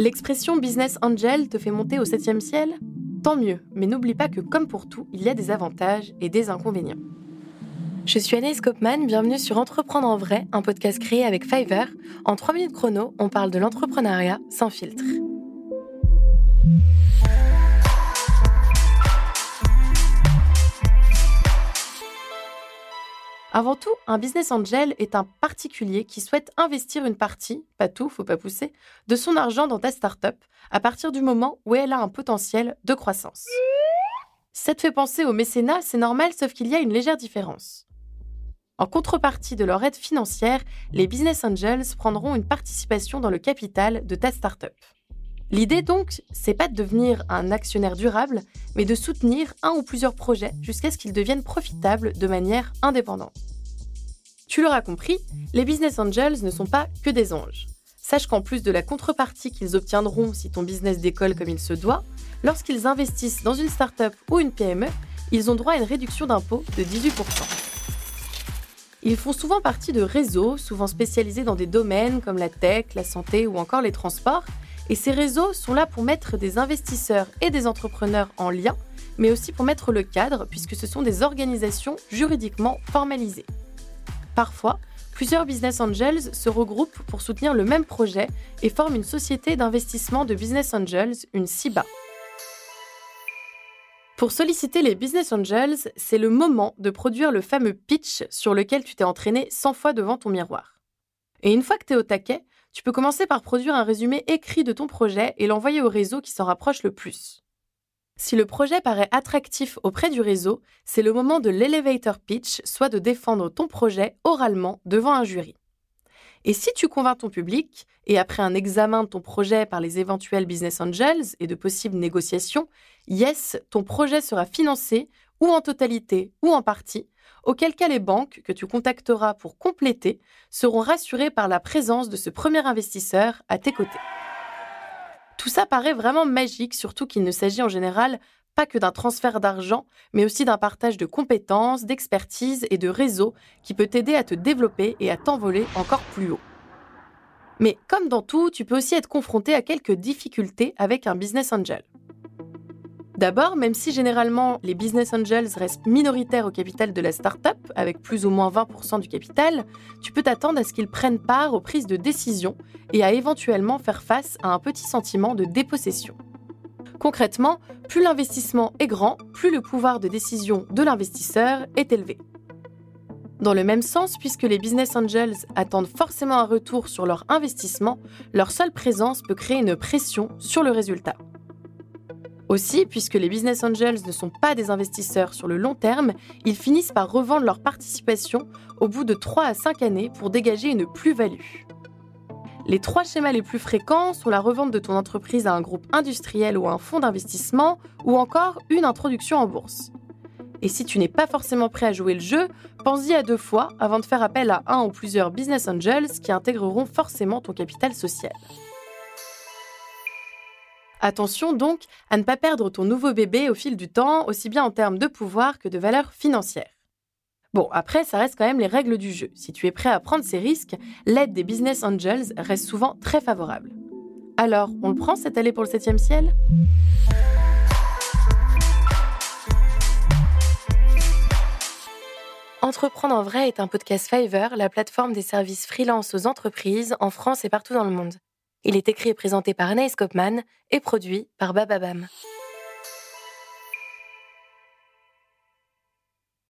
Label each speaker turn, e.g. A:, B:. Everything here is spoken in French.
A: L'expression business angel te fait monter au septième ciel? Tant mieux, mais n'oublie pas que comme pour tout, il y a des avantages et des inconvénients. Je suis Anaïs Kopman, bienvenue sur Entreprendre en vrai, un podcast créé avec Fiverr. En 3 minutes chrono, on parle de l'entrepreneuriat sans filtre. Avant tout, un business angel est un particulier qui souhaite investir une partie, pas tout, faut pas pousser, de son argent dans ta startup à partir du moment où elle a un potentiel de croissance. ça te fait penser au mécénat, c'est normal, sauf qu'il y a une légère différence. En contrepartie de leur aide financière, les business angels prendront une participation dans le capital de ta startup. L'idée donc, c'est pas de devenir un actionnaire durable, mais de soutenir un ou plusieurs projets jusqu'à ce qu'ils deviennent profitables de manière indépendante. Tu l'auras compris, les business angels ne sont pas que des anges. Sache qu'en plus de la contrepartie qu'ils obtiendront si ton business décolle comme il se doit, lorsqu'ils investissent dans une start-up ou une PME, ils ont droit à une réduction d'impôt de 18%. Ils font souvent partie de réseaux, souvent spécialisés dans des domaines comme la tech, la santé ou encore les transports, et ces réseaux sont là pour mettre des investisseurs et des entrepreneurs en lien, mais aussi pour mettre le cadre, puisque ce sont des organisations juridiquement formalisées. Parfois, plusieurs business angels se regroupent pour soutenir le même projet et forment une société d'investissement de business angels, une SIBA. Pour solliciter les business angels, c'est le moment de produire le fameux pitch sur lequel tu t'es entraîné 100 fois devant ton miroir. Et une fois que tu es au taquet, tu peux commencer par produire un résumé écrit de ton projet et l'envoyer au réseau qui s'en rapproche le plus. Si le projet paraît attractif auprès du réseau, c'est le moment de l'elevator pitch, soit de défendre ton projet oralement devant un jury. Et si tu convaincs ton public, et après un examen de ton projet par les éventuels business angels et de possibles négociations, yes, ton projet sera financé, ou en totalité, ou en partie, auquel cas les banques que tu contacteras pour compléter seront rassurées par la présence de ce premier investisseur à tes côtés. Tout ça paraît vraiment magique, surtout qu'il ne s'agit en général pas que d'un transfert d'argent, mais aussi d'un partage de compétences, d'expertise et de réseau qui peut t'aider à te développer et à t'envoler encore plus haut. Mais comme dans tout, tu peux aussi être confronté à quelques difficultés avec un business angel. D'abord, même si généralement les business angels restent minoritaires au capital de la startup, avec plus ou moins 20% du capital, tu peux t'attendre à ce qu'ils prennent part aux prises de décision et à éventuellement faire face à un petit sentiment de dépossession. Concrètement, plus l'investissement est grand, plus le pouvoir de décision de l'investisseur est élevé. Dans le même sens, puisque les business angels attendent forcément un retour sur leur investissement, leur seule présence peut créer une pression sur le résultat. Aussi, puisque les business angels ne sont pas des investisseurs sur le long terme, ils finissent par revendre leur participation au bout de 3 à 5 années pour dégager une plus-value. Les trois schémas les plus fréquents sont la revente de ton entreprise à un groupe industriel ou à un fonds d'investissement, ou encore une introduction en bourse. Et si tu n'es pas forcément prêt à jouer le jeu, pense-y à deux fois avant de faire appel à un ou plusieurs business angels qui intégreront forcément ton capital social. Attention donc à ne pas perdre ton nouveau bébé au fil du temps, aussi bien en termes de pouvoir que de valeur financière. Bon, après, ça reste quand même les règles du jeu. Si tu es prêt à prendre ces risques, l'aide des business angels reste souvent très favorable. Alors, on le prend cette allée pour le 7 ciel? Entreprendre en vrai est un podcast Fiverr, la plateforme des services freelance aux entreprises en France et partout dans le monde. Il est écrit et présenté par Anaïs Kopman et produit par Bababam.